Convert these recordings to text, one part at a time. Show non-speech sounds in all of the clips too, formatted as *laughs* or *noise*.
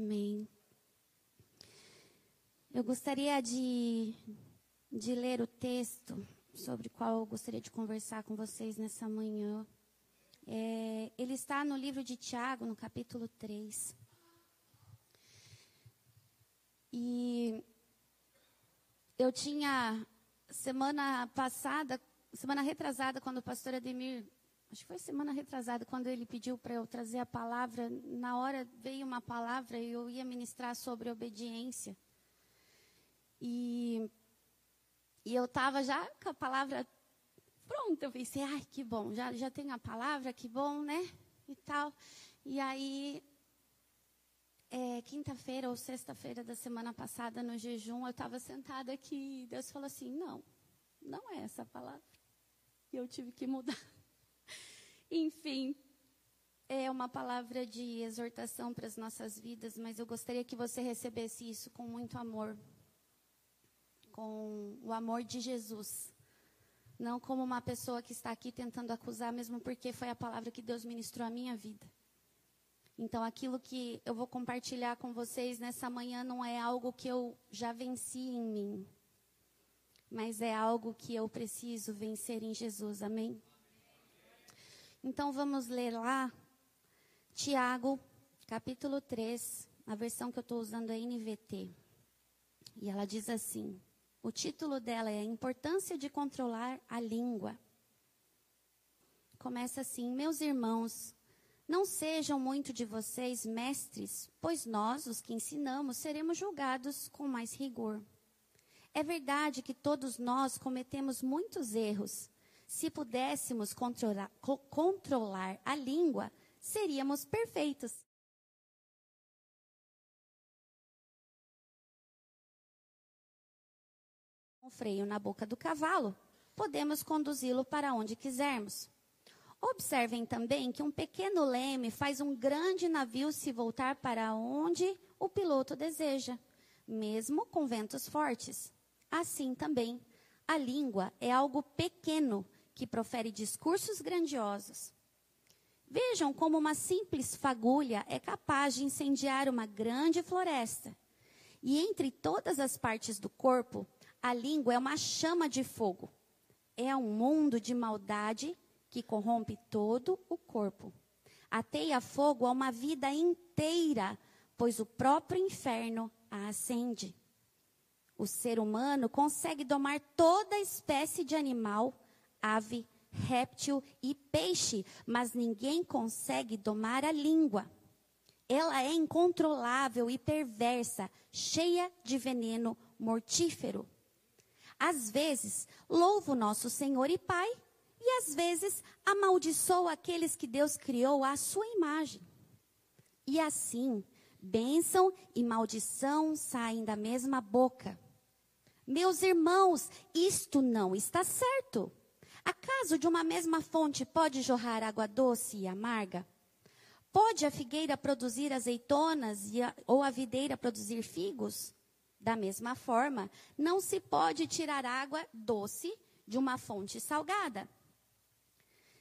Amém. Eu gostaria de, de ler o texto sobre o qual eu gostaria de conversar com vocês nessa manhã. É, ele está no livro de Tiago, no capítulo 3. E eu tinha, semana passada, semana retrasada, quando o pastor Ademir, acho que foi semana retrasada, quando ele pediu para eu trazer a palavra, na hora veio uma palavra e eu ia ministrar sobre obediência. E, e eu estava já com a palavra pronta. Eu pensei, ai, que bom, já, já tenho a palavra, que bom, né? E tal. E aí, é, quinta-feira ou sexta-feira da semana passada, no jejum, eu estava sentada aqui e Deus falou assim: não, não é essa palavra. E eu tive que mudar. Enfim, é uma palavra de exortação para as nossas vidas, mas eu gostaria que você recebesse isso com muito amor com o amor de Jesus. Não como uma pessoa que está aqui tentando acusar, mesmo porque foi a palavra que Deus ministrou à minha vida. Então, aquilo que eu vou compartilhar com vocês nessa manhã não é algo que eu já venci em mim, mas é algo que eu preciso vencer em Jesus. Amém? Então, vamos ler lá, Tiago, capítulo 3, a versão que eu estou usando é NVT. E ela diz assim: o título dela é A Importância de Controlar a Língua. Começa assim: Meus irmãos, não sejam muito de vocês mestres, pois nós, os que ensinamos, seremos julgados com mais rigor. É verdade que todos nós cometemos muitos erros. Se pudéssemos controlar, co controlar a língua, seríamos perfeitos. um freio na boca do cavalo, podemos conduzi-lo para onde quisermos. Observem também que um pequeno leme faz um grande navio se voltar para onde o piloto deseja, mesmo com ventos fortes. Assim também, a língua é algo pequeno que profere discursos grandiosos. Vejam como uma simples fagulha é capaz de incendiar uma grande floresta. E entre todas as partes do corpo, a língua é uma chama de fogo. É um mundo de maldade que corrompe todo o corpo. Ateia fogo a uma vida inteira, pois o próprio inferno a acende. O ser humano consegue domar toda espécie de animal, ave, réptil e peixe, mas ninguém consegue domar a língua. Ela é incontrolável e perversa, cheia de veneno mortífero. Às vezes, louvo nosso Senhor e Pai, e às vezes amaldiçoo aqueles que Deus criou à sua imagem. E assim, bênção e maldição saem da mesma boca. Meus irmãos, isto não está certo. Acaso de uma mesma fonte pode jorrar água doce e amarga? Pode a figueira produzir azeitonas a, ou a videira produzir figos? Da mesma forma, não se pode tirar água doce de uma fonte salgada.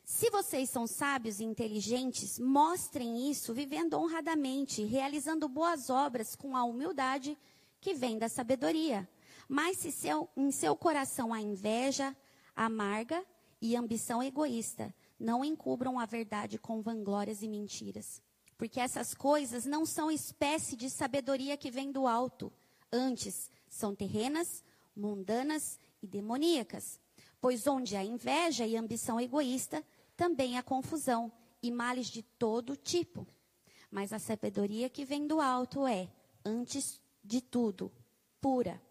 Se vocês são sábios e inteligentes, mostrem isso vivendo honradamente, realizando boas obras com a humildade que vem da sabedoria. Mas se seu, em seu coração há inveja, amarga e ambição egoísta, não encubram a verdade com vanglórias e mentiras. Porque essas coisas não são espécie de sabedoria que vem do alto Antes, são terrenas, mundanas e demoníacas. Pois onde há inveja e ambição egoísta, também há confusão e males de todo tipo. Mas a sabedoria que vem do alto é, antes de tudo, pura.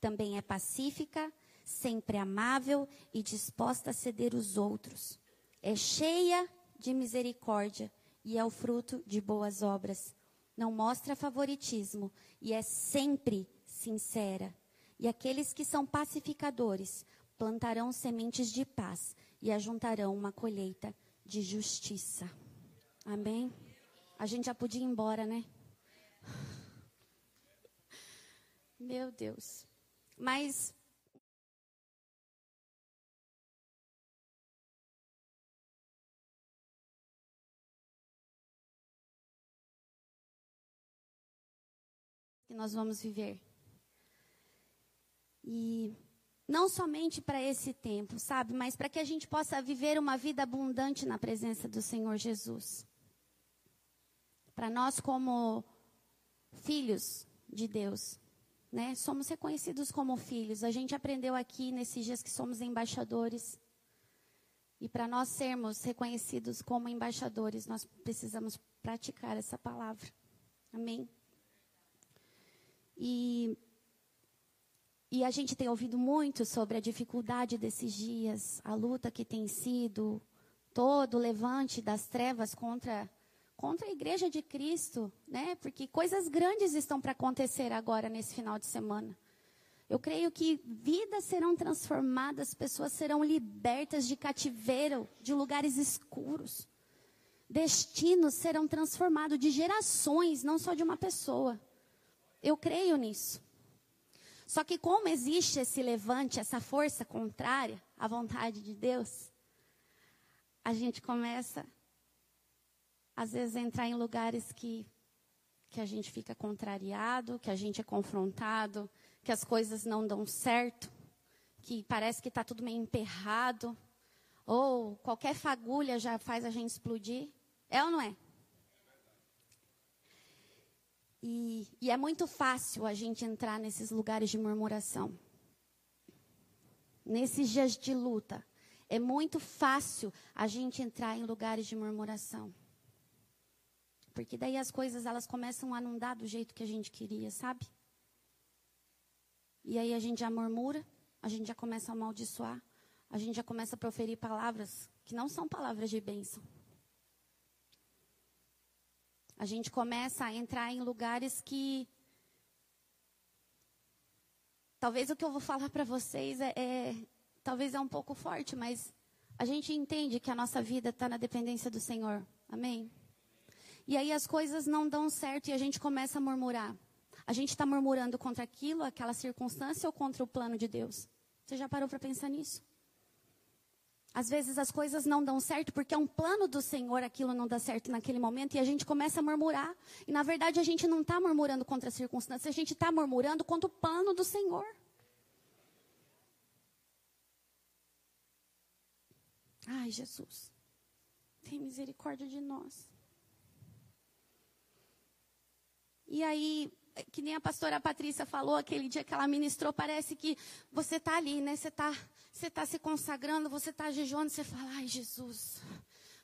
Também é pacífica, sempre amável e disposta a ceder os outros. É cheia de misericórdia e é o fruto de boas obras não mostra favoritismo e é sempre sincera. E aqueles que são pacificadores plantarão sementes de paz e ajuntarão uma colheita de justiça. Amém? A gente já podia ir embora, né? Meu Deus. Mas que nós vamos viver. E não somente para esse tempo, sabe, mas para que a gente possa viver uma vida abundante na presença do Senhor Jesus. Para nós, como filhos de Deus, né, somos reconhecidos como filhos. A gente aprendeu aqui nesses dias que somos embaixadores. E para nós sermos reconhecidos como embaixadores, nós precisamos praticar essa palavra. Amém? E e a gente tem ouvido muito sobre a dificuldade desses dias, a luta que tem sido, todo o levante das trevas contra, contra a igreja de Cristo, né? Porque coisas grandes estão para acontecer agora nesse final de semana. Eu creio que vidas serão transformadas, pessoas serão libertas de cativeiro, de lugares escuros. Destinos serão transformados de gerações, não só de uma pessoa. Eu creio nisso. Só que como existe esse levante, essa força contrária à vontade de Deus, a gente começa, às vezes, a entrar em lugares que, que a gente fica contrariado, que a gente é confrontado, que as coisas não dão certo, que parece que está tudo meio emperrado, ou qualquer fagulha já faz a gente explodir. É ou não é? E, e é muito fácil a gente entrar nesses lugares de murmuração. Nesses dias de luta, é muito fácil a gente entrar em lugares de murmuração. Porque daí as coisas elas começam a não dar do jeito que a gente queria, sabe? E aí a gente já murmura, a gente já começa a amaldiçoar, a gente já começa a proferir palavras que não são palavras de bênção. A gente começa a entrar em lugares que. Talvez o que eu vou falar para vocês é, é, Talvez é um pouco forte, mas a gente entende que a nossa vida está na dependência do Senhor. Amém? E aí as coisas não dão certo e a gente começa a murmurar. A gente está murmurando contra aquilo, aquela circunstância ou contra o plano de Deus? Você já parou para pensar nisso? Às vezes as coisas não dão certo porque é um plano do Senhor, aquilo não dá certo naquele momento e a gente começa a murmurar. E na verdade a gente não está murmurando contra as circunstâncias, a gente está murmurando contra o plano do Senhor. Ai, Jesus, tem misericórdia de nós. E aí, que nem a pastora Patrícia falou aquele dia que ela ministrou, parece que você está ali, né? Você está você tá se consagrando, você está jejuando, você fala, ai Jesus,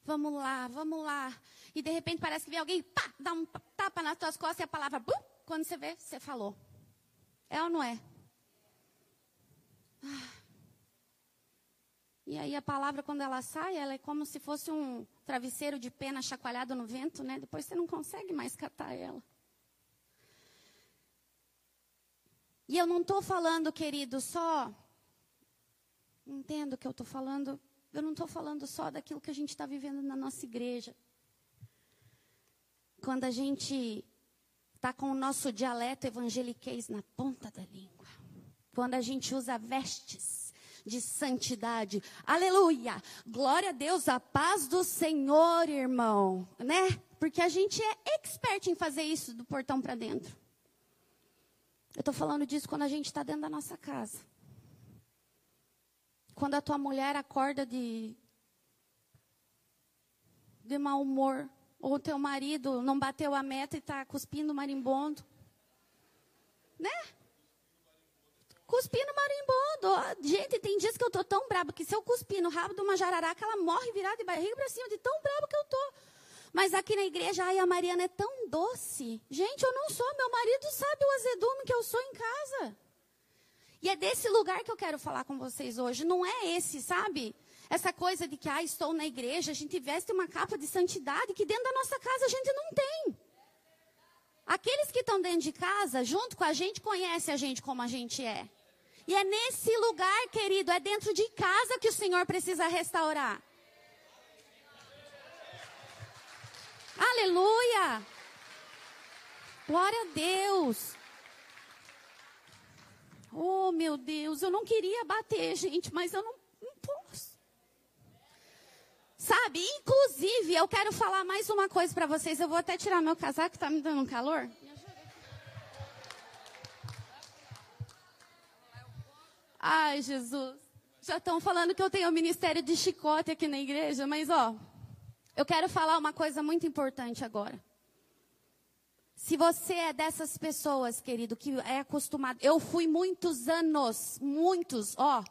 vamos lá, vamos lá. E de repente parece que vem alguém, pá, dá um tapa nas tuas costas e a palavra, bum, quando você vê, você falou. É ou não é? Ah. E aí a palavra, quando ela sai, ela é como se fosse um travesseiro de pena chacoalhado no vento, né? Depois você não consegue mais catar ela. E eu não estou falando, querido, só. Entendo que eu estou falando. Eu não estou falando só daquilo que a gente está vivendo na nossa igreja. Quando a gente está com o nosso dialeto evangeliquez na ponta da língua. Quando a gente usa vestes de santidade. Aleluia! Glória a Deus, a paz do Senhor, irmão. Né? Porque a gente é expert em fazer isso do portão para dentro. Eu estou falando disso quando a gente está dentro da nossa casa. Quando a tua mulher acorda de, de mau humor. Ou teu marido não bateu a meta e está cuspindo marimbondo. Né? Cuspindo marimbondo. Gente, tem dias que eu tô tão brabo que se eu cuspir no rabo de uma jararaca, ela morre virada de barriga para cima de tão brabo que eu tô. Mas aqui na igreja, ai, a Mariana é tão doce. Gente, eu não sou. Meu marido sabe o azedume que eu sou em casa. E é desse lugar que eu quero falar com vocês hoje. Não é esse, sabe? Essa coisa de que, ah, estou na igreja, a gente veste uma capa de santidade que dentro da nossa casa a gente não tem. Aqueles que estão dentro de casa, junto com a gente, conhecem a gente como a gente é. E é nesse lugar, querido, é dentro de casa que o Senhor precisa restaurar. Aleluia! Glória a Deus! Oh, meu Deus, eu não queria bater, gente, mas eu não, não posso. Sabe, inclusive, eu quero falar mais uma coisa para vocês. Eu vou até tirar meu casaco, tá me dando um calor. Ai, Jesus. Já estão falando que eu tenho o ministério de chicote aqui na igreja, mas ó, eu quero falar uma coisa muito importante agora. Se você é dessas pessoas, querido, que é acostumado. Eu fui muitos anos, muitos, ó,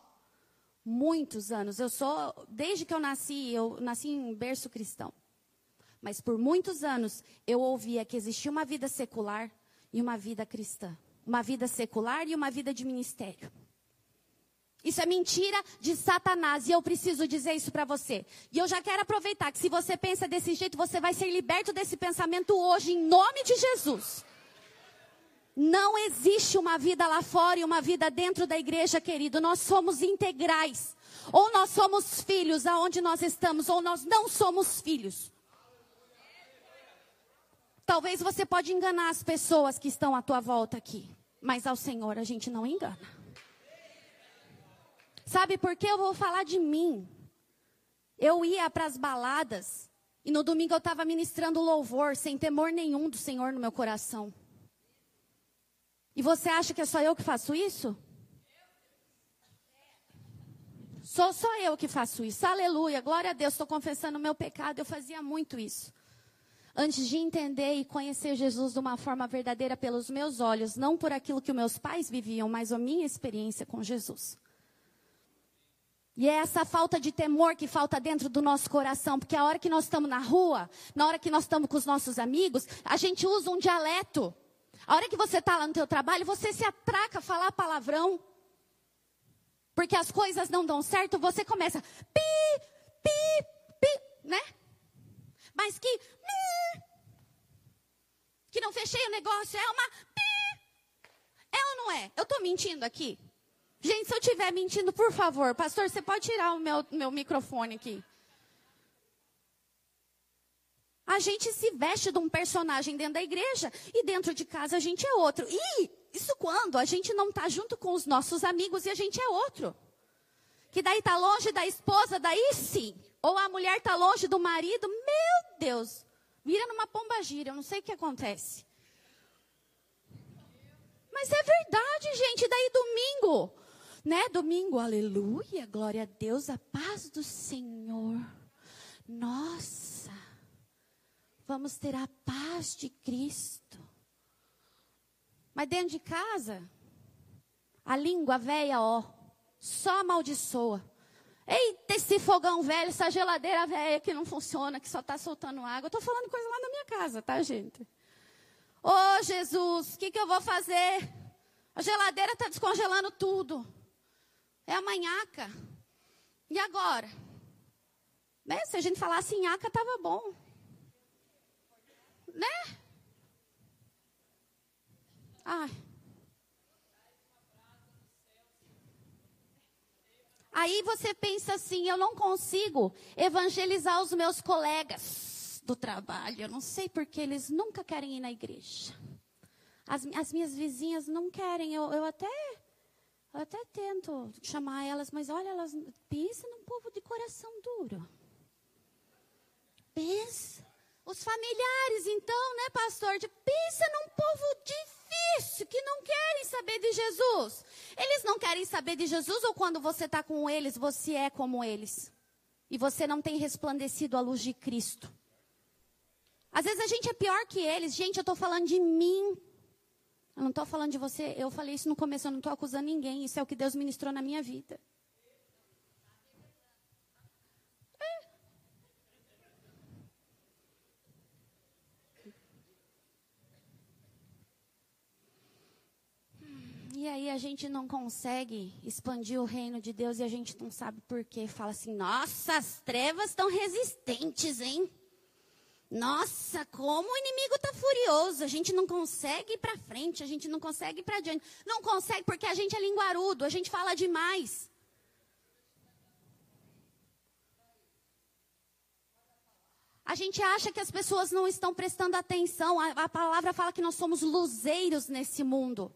muitos anos. Eu sou, desde que eu nasci, eu nasci em berço cristão. Mas por muitos anos eu ouvia que existia uma vida secular e uma vida cristã. Uma vida secular e uma vida de ministério. Isso é mentira de Satanás e eu preciso dizer isso para você. E eu já quero aproveitar que se você pensa desse jeito, você vai ser liberto desse pensamento hoje, em nome de Jesus. Não existe uma vida lá fora e uma vida dentro da igreja, querido. Nós somos integrais. Ou nós somos filhos aonde nós estamos, ou nós não somos filhos. Talvez você pode enganar as pessoas que estão à tua volta aqui, mas ao Senhor a gente não engana. Sabe por que eu vou falar de mim? Eu ia para as baladas e no domingo eu estava ministrando louvor sem temor nenhum do Senhor no meu coração. E você acha que é só eu que faço isso? Sou só eu que faço isso. Aleluia, glória a Deus. Estou confessando o meu pecado. Eu fazia muito isso. Antes de entender e conhecer Jesus de uma forma verdadeira pelos meus olhos, não por aquilo que meus pais viviam, mas a minha experiência com Jesus. E é essa falta de temor que falta dentro do nosso coração, porque a hora que nós estamos na rua, na hora que nós estamos com os nossos amigos, a gente usa um dialeto. A hora que você está lá no teu trabalho, você se atraca a falar palavrão. Porque as coisas não dão certo, você começa pi, pi, pi, né? Mas que que não fechei o negócio, é uma pi. É ou não é? Eu estou mentindo aqui? Gente, se eu estiver mentindo, por favor, pastor, você pode tirar o meu, meu microfone aqui. A gente se veste de um personagem dentro da igreja e dentro de casa a gente é outro. E isso quando a gente não está junto com os nossos amigos e a gente é outro. Que daí está longe da esposa, daí sim. Ou a mulher está longe do marido, meu Deus, vira numa pomba gira, eu não sei o que acontece. Mas é verdade, gente, daí domingo né? Domingo, aleluia, glória a Deus, a paz do Senhor. Nossa, vamos ter a paz de Cristo. Mas dentro de casa, a língua velha, ó, só amaldiçoa. Eita, esse fogão velho, essa geladeira velha que não funciona, que só está soltando água. Eu estou falando coisa lá na minha casa, tá, gente? Ô, oh, Jesus, o que, que eu vou fazer? A geladeira está descongelando tudo. É a manhaca. E agora? Né? Se a gente falasse em aca, estava bom. Né? Ai. Aí você pensa assim: eu não consigo evangelizar os meus colegas do trabalho. Eu não sei porque eles nunca querem ir na igreja. As, as minhas vizinhas não querem. Eu, eu até eu até tento chamar elas, mas olha, elas pensa num povo de coração duro. Pensa. Os familiares, então, né, pastor? Pensa num povo difícil que não querem saber de Jesus. Eles não querem saber de Jesus ou quando você está com eles, você é como eles. E você não tem resplandecido a luz de Cristo. Às vezes a gente é pior que eles. Gente, eu estou falando de mim. Eu não estou falando de você, eu falei isso no começo, eu não estou acusando ninguém. Isso é o que Deus ministrou na minha vida. É. E aí a gente não consegue expandir o reino de Deus e a gente não sabe por quê. Fala assim, nossa, as trevas estão resistentes, hein? Nossa, como o inimigo está furioso. A gente não consegue ir para frente, a gente não consegue ir para adiante. Não consegue porque a gente é linguarudo, a gente fala demais. A gente acha que as pessoas não estão prestando atenção. A, a palavra fala que nós somos luzeiros nesse mundo.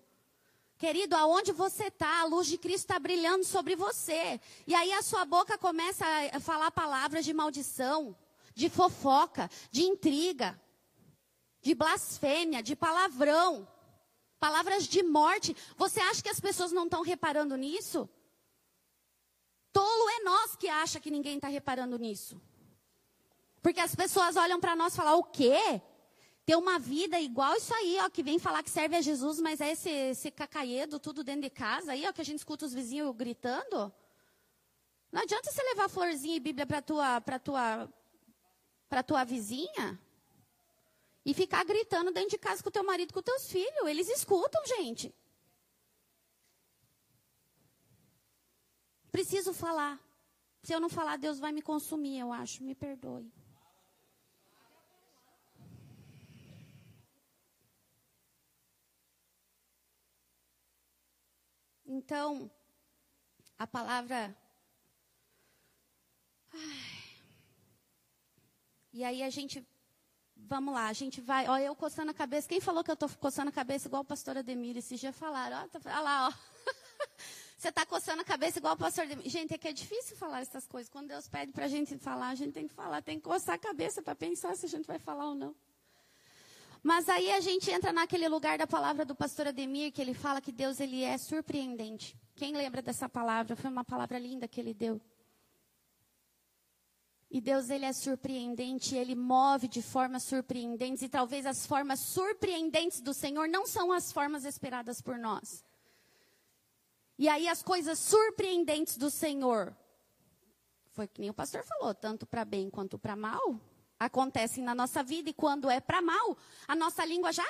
Querido, aonde você está, a luz de Cristo está brilhando sobre você. E aí a sua boca começa a falar palavras de maldição de fofoca, de intriga, de blasfêmia, de palavrão, palavras de morte. Você acha que as pessoas não estão reparando nisso? nós que acha que ninguém está reparando nisso. Porque as pessoas olham para nós e falam: o quê? Ter uma vida igual isso aí, ó, que vem falar que serve a Jesus, mas é esse, esse cacaedo tudo dentro de casa aí, ó, que a gente escuta os vizinhos gritando. Não adianta você levar florzinha e Bíblia para tua, tua, para tua vizinha e ficar gritando dentro de casa com teu marido, com teus filhos. Eles escutam, gente. Preciso falar. Se eu não falar, Deus vai me consumir, eu acho. Me perdoe. Então, a palavra. Ai. E aí a gente. Vamos lá, a gente vai. Olha, eu coçando a cabeça. Quem falou que eu estou coçando a cabeça igual o pastor Ademir? Esses dias falaram. Olha, tá, olha lá, ó. *laughs* Você está coçando a cabeça igual o pastor Ademir. Gente, é que é difícil falar essas coisas. Quando Deus pede para a gente falar, a gente tem que falar. Tem que coçar a cabeça para pensar se a gente vai falar ou não. Mas aí a gente entra naquele lugar da palavra do pastor Ademir, que ele fala que Deus ele é surpreendente. Quem lembra dessa palavra? Foi uma palavra linda que ele deu. E Deus ele é surpreendente, ele move de formas surpreendentes e talvez as formas surpreendentes do Senhor não são as formas esperadas por nós. E aí as coisas surpreendentes do Senhor foi que nem o pastor falou, tanto para bem quanto para mal, acontecem na nossa vida e quando é para mal, a nossa língua já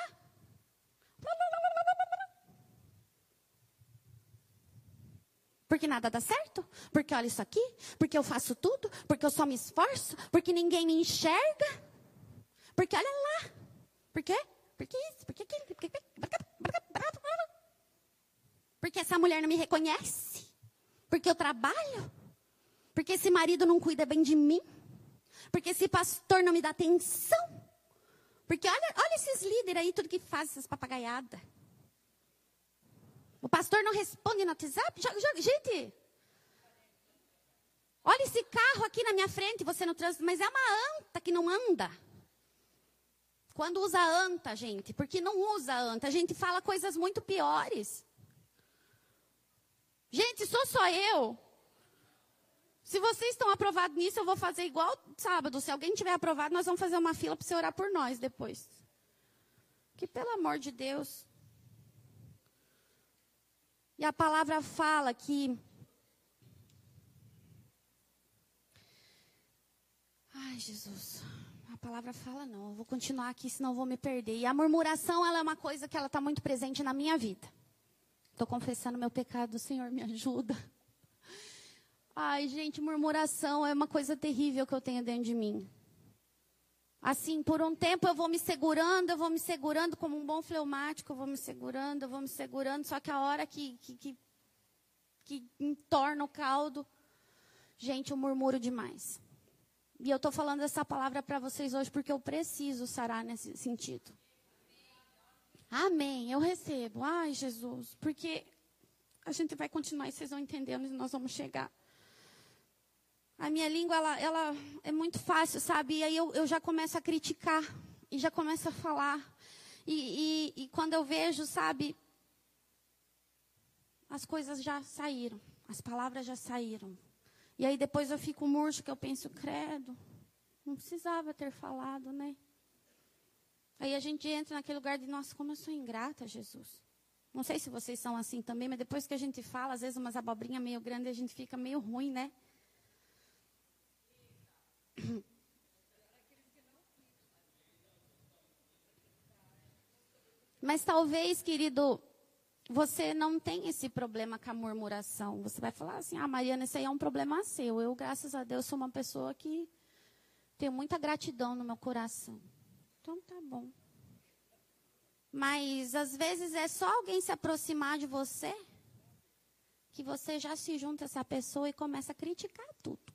Porque nada dá certo? Porque olha isso aqui? Porque eu faço tudo? Porque eu só me esforço? Porque ninguém me enxerga? Porque olha lá. Por quê? Porque isso? Porque aquilo? Porque... Porque essa mulher não me reconhece? Porque eu trabalho? Porque esse marido não cuida bem de mim? Porque esse pastor não me dá atenção. Porque olha, olha esses líderes aí, tudo que faz, essas papagaiadas. O pastor não responde no WhatsApp? Gente, olha esse carro aqui na minha frente, você no trânsito, mas é uma anta que não anda. Quando usa anta, gente, porque não usa anta, a gente fala coisas muito piores. Gente, sou só eu. Se vocês estão aprovados nisso, eu vou fazer igual sábado. Se alguém tiver aprovado, nós vamos fazer uma fila para você orar por nós depois. Que pelo amor de Deus. E a palavra fala que. Ai, Jesus. A palavra fala não. Eu vou continuar aqui, senão eu vou me perder. E a murmuração, ela é uma coisa que ela está muito presente na minha vida. Estou confessando meu pecado, Senhor, me ajuda. Ai, gente, murmuração é uma coisa terrível que eu tenho dentro de mim. Assim, por um tempo eu vou me segurando, eu vou me segurando como um bom fleumático, eu vou me segurando, eu vou me segurando, só que a hora que, que, que, que entorna o caldo, gente, eu murmuro demais. E eu estou falando essa palavra para vocês hoje porque eu preciso sarar nesse sentido. Amém, eu recebo. Ai, Jesus, porque a gente vai continuar e vocês vão entendendo e nós vamos chegar. A minha língua, ela, ela é muito fácil, sabe? E aí eu, eu já começo a criticar. E já começo a falar. E, e, e quando eu vejo, sabe? As coisas já saíram. As palavras já saíram. E aí depois eu fico murcho, que eu penso, credo. Não precisava ter falado, né? Aí a gente entra naquele lugar de, nossa, como eu sou ingrata, Jesus. Não sei se vocês são assim também, mas depois que a gente fala, às vezes umas abobrinhas meio grandes, a gente fica meio ruim, né? *coughs* Mas talvez, querido, você não tem esse problema com a murmuração. Você vai falar assim: ah, Mariana, isso aí é um problema seu. Eu, graças a Deus, sou uma pessoa que tenho muita gratidão no meu coração. Então tá bom. Mas às vezes é só alguém se aproximar de você que você já se junta a essa pessoa e começa a criticar tudo.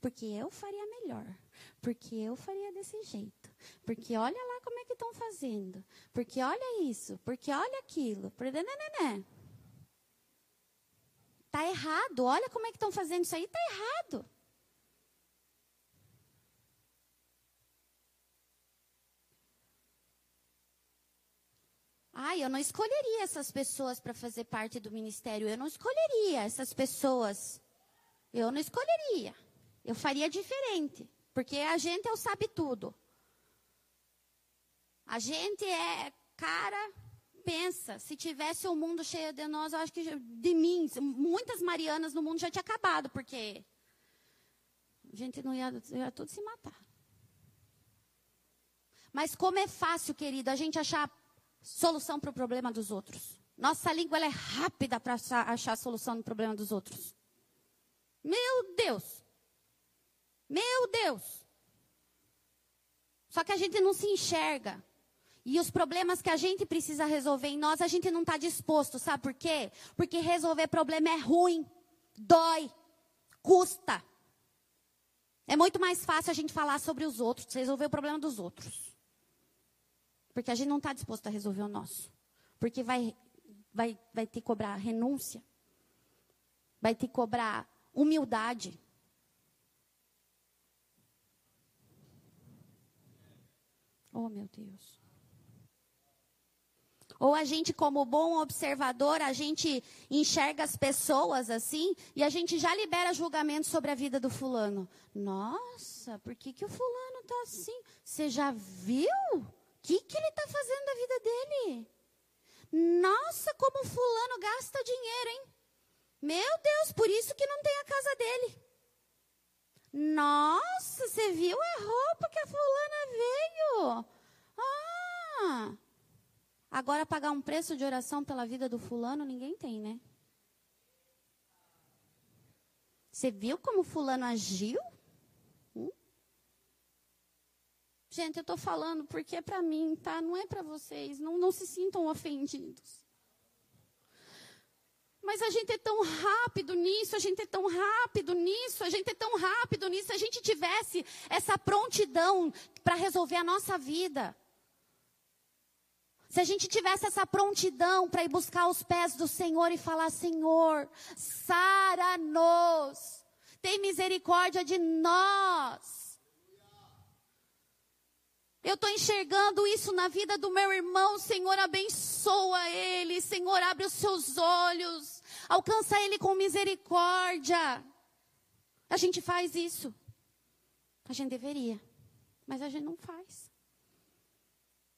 Porque eu faria melhor. Porque eu faria desse jeito. Porque olha lá como é que estão fazendo. Porque olha isso. Porque olha aquilo. Tá errado. Olha como é que estão fazendo isso aí. Tá errado. Ai, eu não escolheria essas pessoas para fazer parte do ministério. Eu não escolheria essas pessoas. Eu não escolheria. Eu faria diferente. Porque a gente é o sabe tudo. A gente é, cara, pensa, se tivesse o um mundo cheio de nós, eu acho que de mim, muitas Marianas no mundo já tinha acabado, porque a gente não ia, ia tudo se matar. Mas como é fácil, querido, a gente achar solução para o problema dos outros. Nossa língua é rápida para achar, achar solução no problema dos outros. Meu Deus! Meu Deus! Só que a gente não se enxerga. E os problemas que a gente precisa resolver em nós, a gente não está disposto, sabe por quê? Porque resolver problema é ruim, dói, custa. É muito mais fácil a gente falar sobre os outros, resolver o problema dos outros. Porque a gente não está disposto a resolver o nosso. Porque vai, vai, vai que cobrar renúncia, vai ter que cobrar humildade. Oh, meu Deus. Ou a gente, como bom observador, a gente enxerga as pessoas assim e a gente já libera julgamento sobre a vida do fulano. Nossa, por que, que o fulano está assim? Você já viu? O que, que ele está fazendo da vida dele? Nossa, como o fulano gasta dinheiro, hein? Meu Deus, por isso que não tem a casa dele. Nossa, você viu a roupa que a fulana veio? Ah, Agora, pagar um preço de oração pela vida do fulano, ninguém tem, né? Você viu como fulano agiu? Hum? Gente, eu estou falando porque é para mim, tá? Não é para vocês. Não, não se sintam ofendidos. Mas a gente é tão rápido nisso, a gente é tão rápido nisso, a gente é tão rápido nisso. Se a gente tivesse essa prontidão para resolver a nossa vida, se a gente tivesse essa prontidão para ir buscar os pés do Senhor e falar: Senhor, sara-nos, tem misericórdia de nós. Eu estou enxergando isso na vida do meu irmão, Senhor, abençoa ele, Senhor, abre os seus olhos, alcança ele com misericórdia. A gente faz isso. A gente deveria, mas a gente não faz.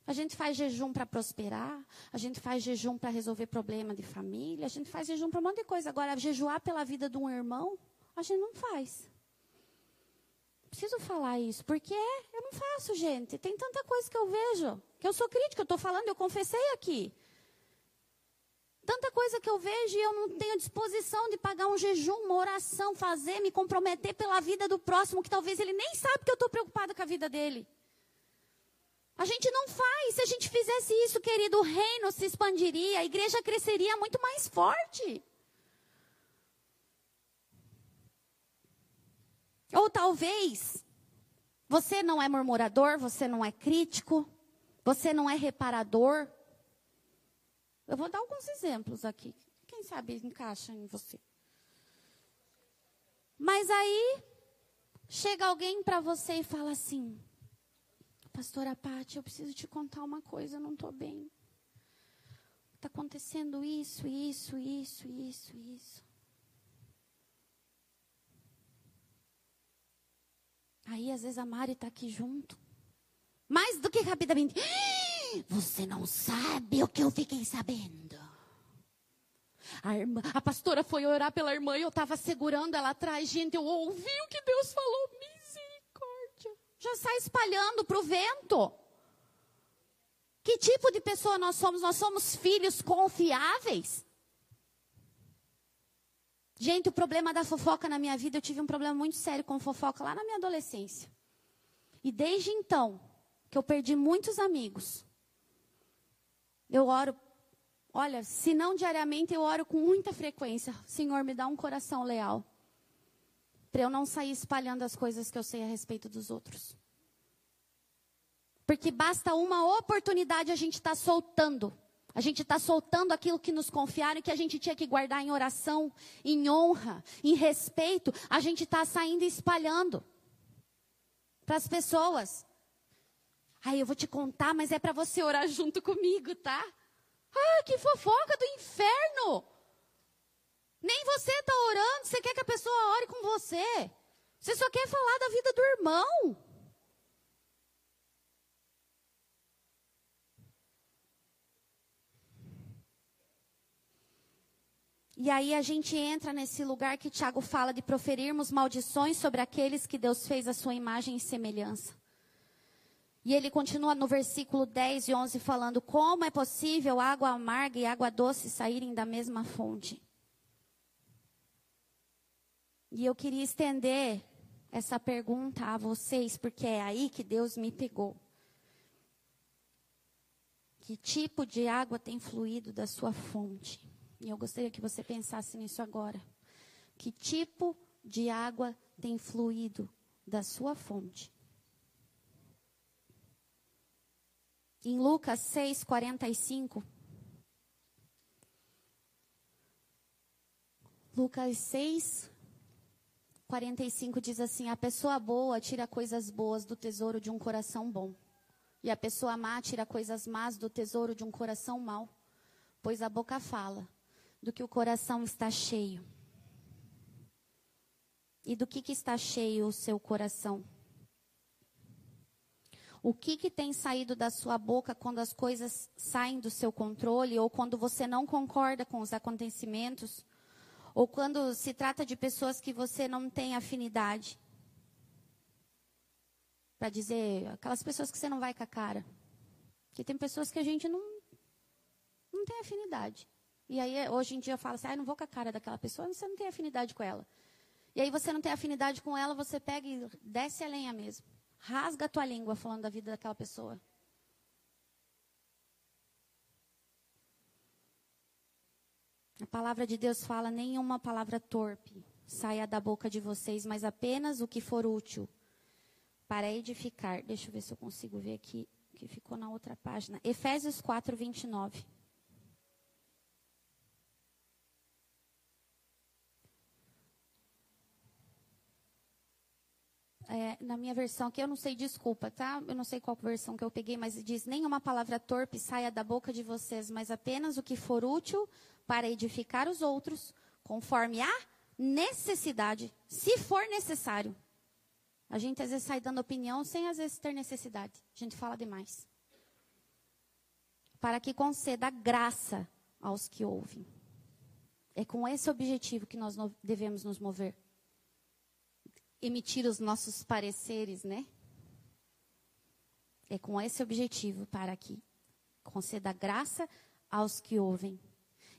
A gente faz jejum para prosperar, a gente faz jejum para resolver problema de família, a gente faz jejum para um monte de coisa. Agora, jejuar pela vida de um irmão, a gente não faz. Preciso falar isso, porque é, eu não faço, gente. Tem tanta coisa que eu vejo, que eu sou crítica, eu estou falando, eu confessei aqui. Tanta coisa que eu vejo e eu não tenho disposição de pagar um jejum, uma oração, fazer, me comprometer pela vida do próximo, que talvez ele nem sabe que eu estou preocupada com a vida dele. A gente não faz. Se a gente fizesse isso, querido, o reino se expandiria, a igreja cresceria muito mais forte. Ou talvez você não é murmurador, você não é crítico, você não é reparador. Eu vou dar alguns exemplos aqui. Quem sabe encaixa em você. Mas aí chega alguém para você e fala assim: Pastora Pati, eu preciso te contar uma coisa, eu não estou bem. Está acontecendo isso, isso, isso, isso, isso. Aí, às vezes, a Mari está aqui junto. Mais do que rapidamente. Você não sabe o que eu fiquei sabendo. A, irmã, a pastora foi orar pela irmã e eu estava segurando ela atrás. Gente, eu ouvi o que Deus falou. Já sai espalhando para o vento. Que tipo de pessoa nós somos? Nós somos filhos confiáveis? Gente, o problema da fofoca na minha vida, eu tive um problema muito sério com fofoca lá na minha adolescência. E desde então, que eu perdi muitos amigos, eu oro, olha, se não diariamente, eu oro com muita frequência. Senhor, me dá um coração leal para eu não sair espalhando as coisas que eu sei a respeito dos outros. Porque basta uma oportunidade a gente está soltando. A gente está soltando aquilo que nos confiaram que a gente tinha que guardar em oração, em honra, em respeito. A gente está saindo e espalhando para as pessoas. Aí eu vou te contar, mas é para você orar junto comigo, tá? Ah, que fofoca do inferno! Nem você está orando, você quer que a pessoa ore com você. Você só quer falar da vida do irmão. E aí a gente entra nesse lugar que Tiago fala de proferirmos maldições sobre aqueles que Deus fez a sua imagem e semelhança. E ele continua no versículo 10 e 11 falando: Como é possível água amarga e água doce saírem da mesma fonte? E eu queria estender essa pergunta a vocês, porque é aí que Deus me pegou. Que tipo de água tem fluído da sua fonte? E eu gostaria que você pensasse nisso agora. Que tipo de água tem fluído da sua fonte? Em Lucas 6, 45. Lucas 6, 45 diz assim: A pessoa boa tira coisas boas do tesouro de um coração bom, e a pessoa má tira coisas más do tesouro de um coração mau, pois a boca fala do que o coração está cheio. E do que, que está cheio o seu coração? O que, que tem saído da sua boca quando as coisas saem do seu controle ou quando você não concorda com os acontecimentos? Ou quando se trata de pessoas que você não tem afinidade. Para dizer, aquelas pessoas que você não vai com a cara. Porque tem pessoas que a gente não, não tem afinidade. E aí, hoje em dia, eu falo assim, ah, não vou com a cara daquela pessoa, você não tem afinidade com ela. E aí, você não tem afinidade com ela, você pega e desce a lenha mesmo. Rasga a tua língua falando da vida daquela pessoa. A palavra de Deus fala: nenhuma palavra torpe saia da boca de vocês, mas apenas o que for útil para edificar. Deixa eu ver se eu consigo ver aqui, que ficou na outra página. Efésios 4, 29. É, na minha versão aqui, eu não sei, desculpa, tá? Eu não sei qual versão que eu peguei, mas diz: nenhuma palavra torpe saia da boca de vocês, mas apenas o que for útil para edificar os outros, conforme a necessidade, se for necessário. A gente às vezes sai dando opinião sem às vezes ter necessidade. A gente fala demais. Para que conceda graça aos que ouvem. É com esse objetivo que nós devemos nos mover. Emitir os nossos pareceres, né? É com esse objetivo para que conceda graça aos que ouvem.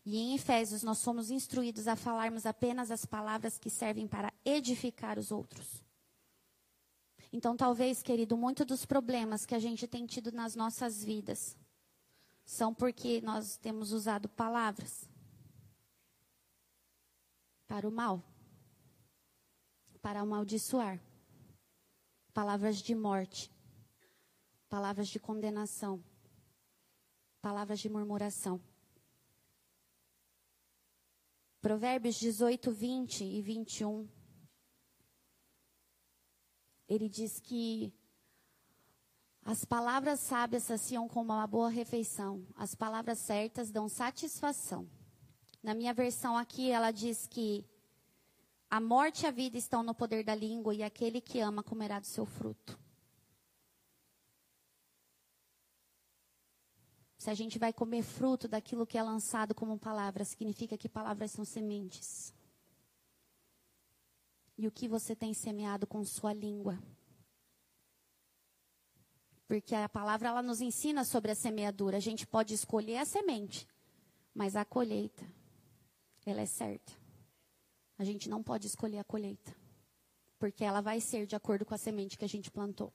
E em Efésios nós somos instruídos a falarmos apenas as palavras que servem para edificar os outros. Então, talvez, querido, muito dos problemas que a gente tem tido nas nossas vidas são porque nós temos usado palavras para o mal, para amaldiçoar, palavras de morte, palavras de condenação, palavras de murmuração. Provérbios 18, 20 e 21. Ele diz que as palavras sábias saciam como uma boa refeição, as palavras certas dão satisfação. Na minha versão aqui, ela diz que a morte e a vida estão no poder da língua e aquele que ama comerá do seu fruto. Se a gente vai comer fruto daquilo que é lançado como palavra, significa que palavras são sementes. E o que você tem semeado com sua língua? Porque a palavra ela nos ensina sobre a semeadura. A gente pode escolher a semente, mas a colheita ela é certa. A gente não pode escolher a colheita, porque ela vai ser de acordo com a semente que a gente plantou.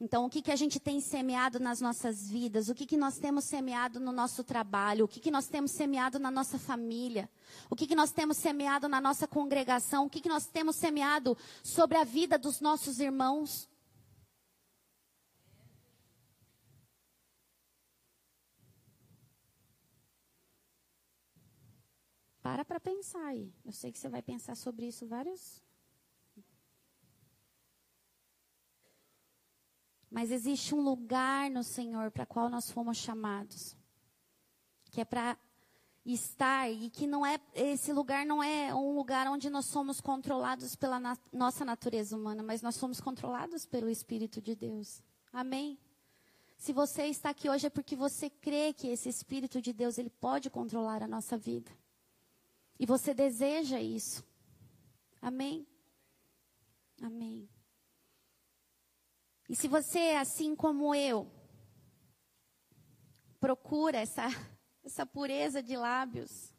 Então, o que, que a gente tem semeado nas nossas vidas? O que, que nós temos semeado no nosso trabalho? O que, que nós temos semeado na nossa família? O que, que nós temos semeado na nossa congregação? O que, que nós temos semeado sobre a vida dos nossos irmãos? Para para pensar aí. Eu sei que você vai pensar sobre isso vários Mas existe um lugar no Senhor para qual nós fomos chamados. Que é para estar e que não é esse lugar não é um lugar onde nós somos controlados pela na, nossa natureza humana, mas nós somos controlados pelo Espírito de Deus. Amém. Se você está aqui hoje é porque você crê que esse Espírito de Deus ele pode controlar a nossa vida. E você deseja isso. Amém. Amém. E se você, assim como eu, procura essa, *laughs* essa pureza de lábios,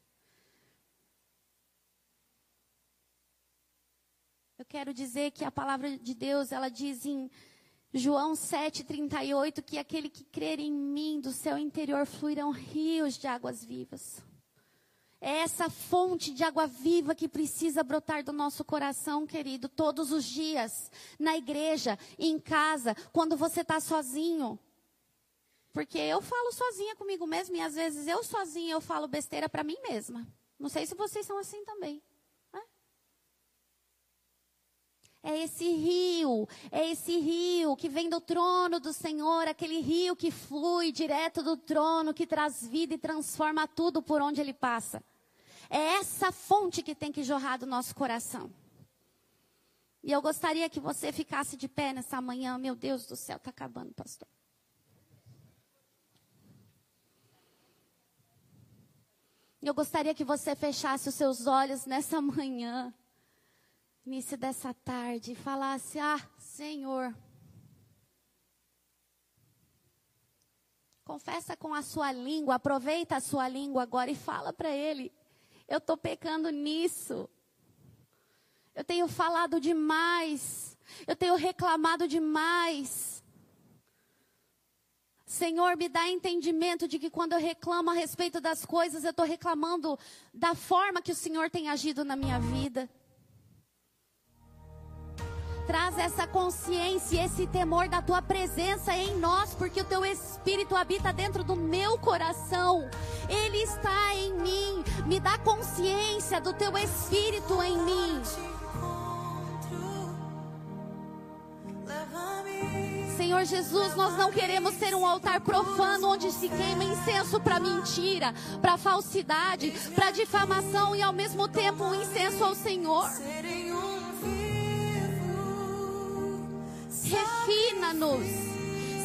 eu quero dizer que a palavra de Deus, ela diz em João 7,38 que aquele que crer em mim, do seu interior fluirão rios de águas vivas. É essa fonte de água viva que precisa brotar do nosso coração, querido, todos os dias, na igreja, em casa, quando você está sozinho. Porque eu falo sozinha comigo mesma e às vezes eu sozinha eu falo besteira para mim mesma. Não sei se vocês são assim também. É esse rio, é esse rio que vem do trono do Senhor, aquele rio que flui direto do trono, que traz vida e transforma tudo por onde ele passa. É essa fonte que tem que jorrar do nosso coração. E eu gostaria que você ficasse de pé nessa manhã. Meu Deus do céu, está acabando, pastor. Eu gostaria que você fechasse os seus olhos nessa manhã, início dessa tarde, e falasse: Ah, Senhor. Confessa com a sua língua, aproveita a sua língua agora e fala para Ele. Eu estou pecando nisso. Eu tenho falado demais. Eu tenho reclamado demais. Senhor, me dá entendimento de que quando eu reclamo a respeito das coisas, eu estou reclamando da forma que o Senhor tem agido na minha vida. Traz essa consciência, esse temor da tua presença em nós, porque o teu Espírito habita dentro do meu coração. Ele está em mim. Me dá consciência do teu Espírito em mim. Senhor Jesus, nós não queremos ser um altar profano onde se queima incenso para mentira, para falsidade, para difamação e ao mesmo tempo um incenso ao Senhor. Refina-nos.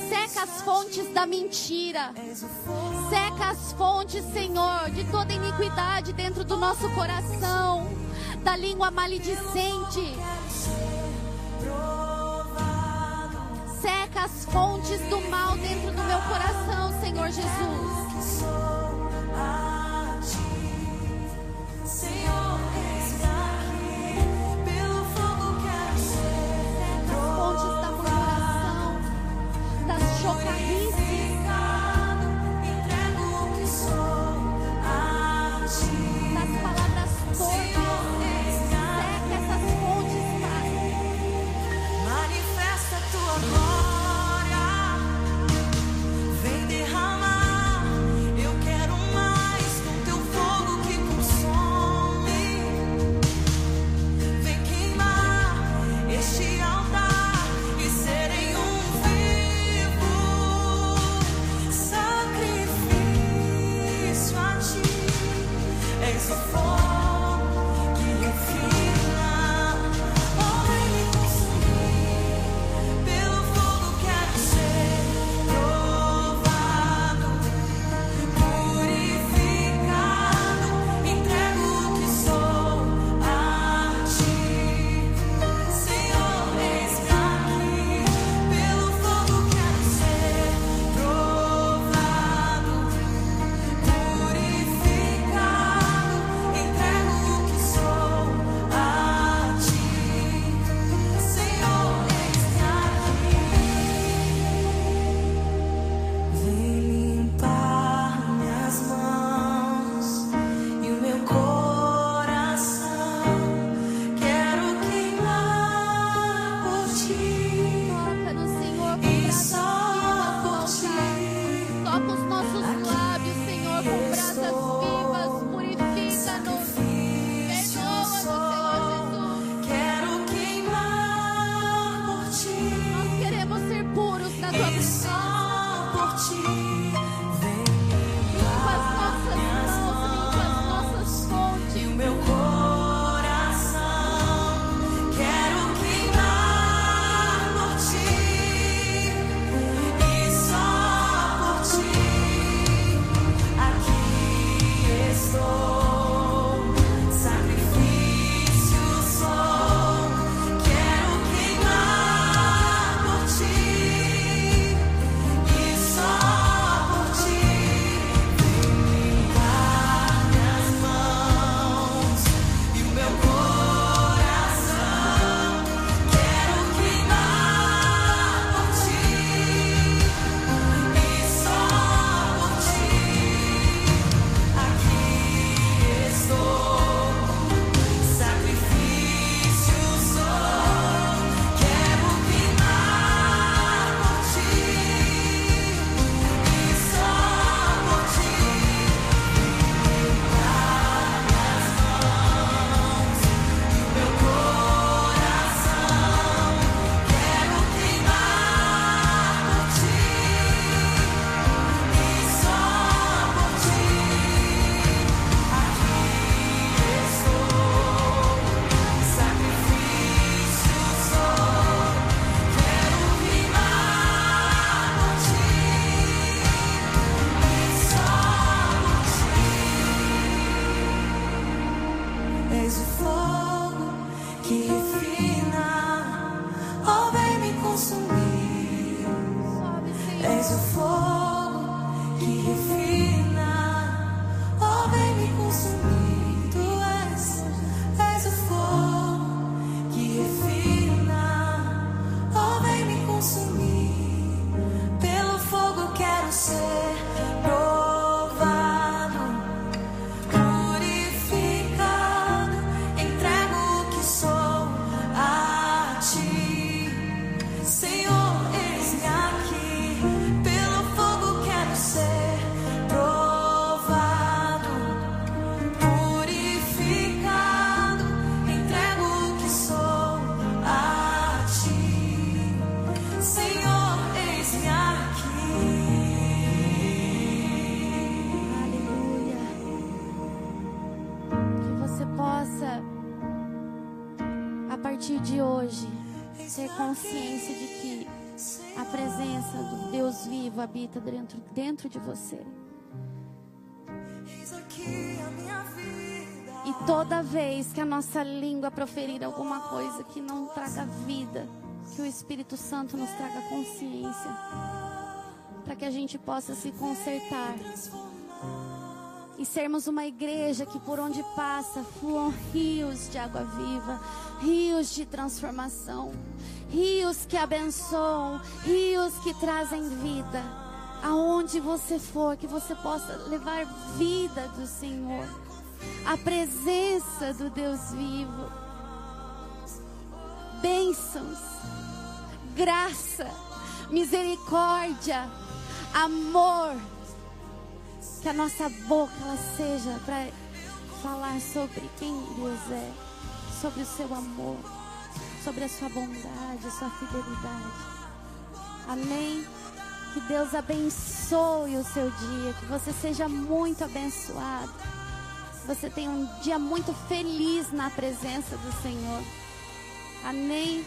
Seca as fontes da mentira. Seca as fontes, Senhor, de toda iniquidade dentro do nosso coração. Da língua maledicente. Seca as fontes do mal dentro do meu coração, Senhor Jesus. Vem dentro, de você. E toda vez que a nossa língua proferir alguma coisa que não traga vida, que o Espírito Santo nos traga consciência, para que a gente possa se consertar e sermos uma igreja que por onde passa fluam rios de água viva, rios de transformação, rios que abençoam, rios que trazem vida. Aonde você for, que você possa levar vida do Senhor, a presença do Deus vivo, bênçãos, graça, misericórdia, amor. Que a nossa boca ela seja para falar sobre quem Deus é, sobre o seu amor. Sobre a sua bondade, a sua fidelidade. Amém. Que Deus abençoe o seu dia, que você seja muito abençoado. Que você tenha um dia muito feliz na presença do Senhor. Amém.